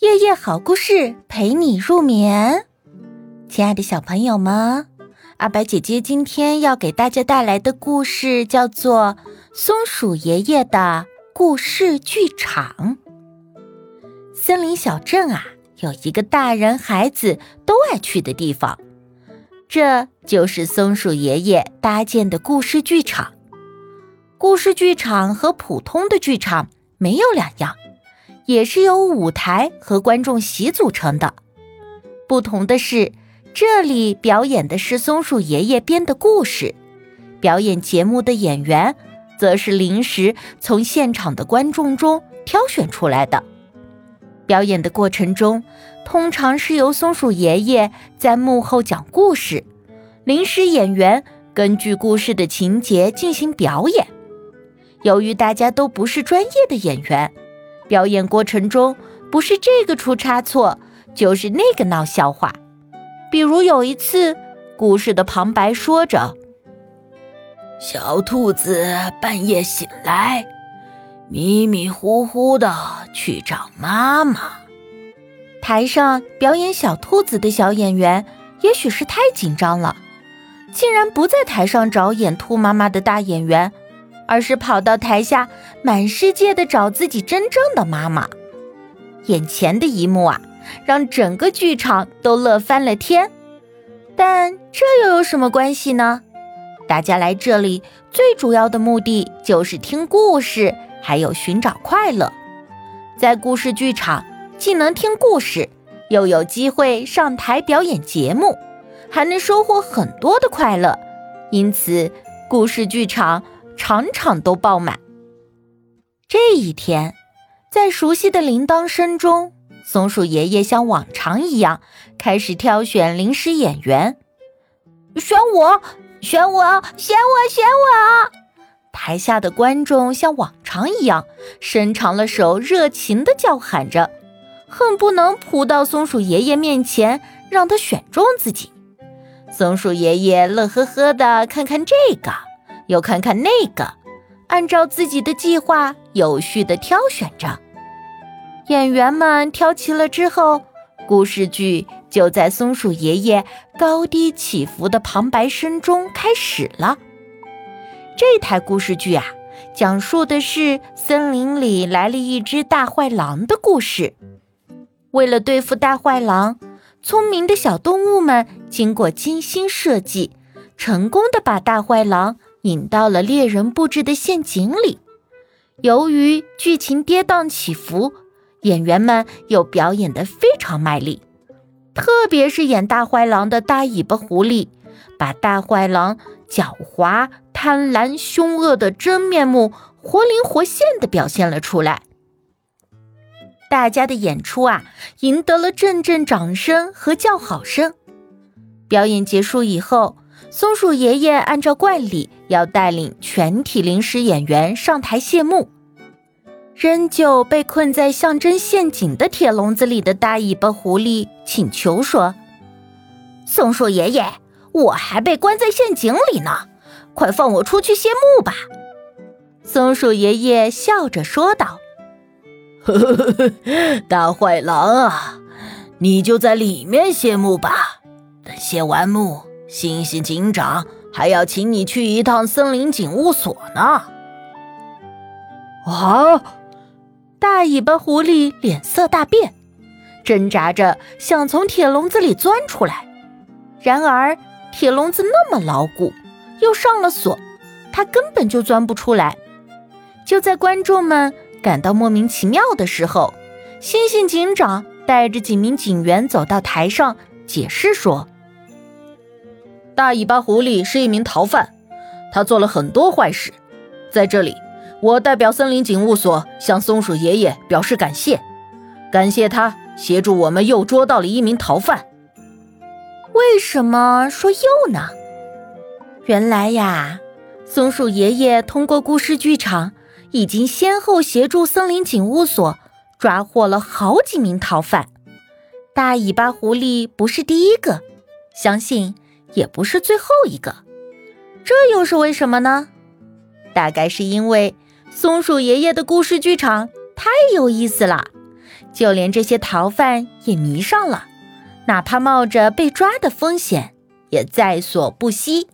夜夜好故事陪你入眠，亲爱的小朋友们，阿白姐姐今天要给大家带来的故事叫做《松鼠爷爷的故事剧场》。森林小镇啊，有一个大人孩子都爱去的地方，这就是松鼠爷爷搭建的故事剧场。故事剧场和普通的剧场没有两样。也是由舞台和观众席组成的。不同的是，这里表演的是松鼠爷爷编的故事，表演节目的演员则是临时从现场的观众中挑选出来的。表演的过程中，通常是由松鼠爷爷在幕后讲故事，临时演员根据故事的情节进行表演。由于大家都不是专业的演员。表演过程中，不是这个出差错，就是那个闹笑话。比如有一次，故事的旁白说着：“小兔子半夜醒来，迷迷糊糊的去找妈妈。”台上表演小兔子的小演员，也许是太紧张了，竟然不在台上找演兔妈妈的大演员。而是跑到台下，满世界的找自己真正的妈妈。眼前的一幕啊，让整个剧场都乐翻了天。但这又有什么关系呢？大家来这里最主要的目的就是听故事，还有寻找快乐。在故事剧场，既能听故事，又有机会上台表演节目，还能收获很多的快乐。因此，故事剧场。场场都爆满。这一天，在熟悉的铃铛声中，松鼠爷爷像往常一样开始挑选临时演员。选我，选我，选我，选我！台下的观众像往常一样伸长了手，热情地叫喊着，恨不能扑到松鼠爷爷面前，让他选中自己。松鼠爷爷乐呵呵地看看这个。又看看那个，按照自己的计划有序地挑选着。演员们挑齐了之后，故事剧就在松鼠爷爷高低起伏的旁白声中开始了。这台故事剧啊，讲述的是森林里来了一只大坏狼的故事。为了对付大坏狼，聪明的小动物们经过精心设计，成功的把大坏狼。引到了猎人布置的陷阱里。由于剧情跌宕起伏，演员们又表演得非常卖力。特别是演大坏狼的大尾巴狐狸，把大坏狼狡猾、贪婪、凶恶的真面目活灵活现地表现了出来。大家的演出啊，赢得了阵阵掌声和叫好声。表演结束以后。松鼠爷爷按照惯例要带领全体临时演员上台谢幕。仍旧被困在象征陷阱的铁笼子里的大尾巴狐狸请求说：“松鼠爷爷，我还被关在陷阱里呢，快放我出去谢幕吧！”松鼠爷爷笑着说道：“呵呵呵，大坏狼啊，你就在里面谢幕吧，等谢完幕。”星星警长还要请你去一趟森林警务所呢。啊！大尾巴狐狸脸色大变，挣扎着想从铁笼子里钻出来。然而，铁笼子那么牢固，又上了锁，它根本就钻不出来。就在观众们感到莫名其妙的时候，星星警长带着几名警员走到台上，解释说。大尾巴狐狸是一名逃犯，他做了很多坏事。在这里，我代表森林警务所向松鼠爷爷表示感谢，感谢他协助我们又捉到了一名逃犯。为什么说又呢？原来呀，松鼠爷爷通过故事剧场已经先后协助森林警务所抓获了好几名逃犯。大尾巴狐狸不是第一个，相信。也不是最后一个，这又是为什么呢？大概是因为松鼠爷爷的故事剧场太有意思了，就连这些逃犯也迷上了，哪怕冒着被抓的风险，也在所不惜。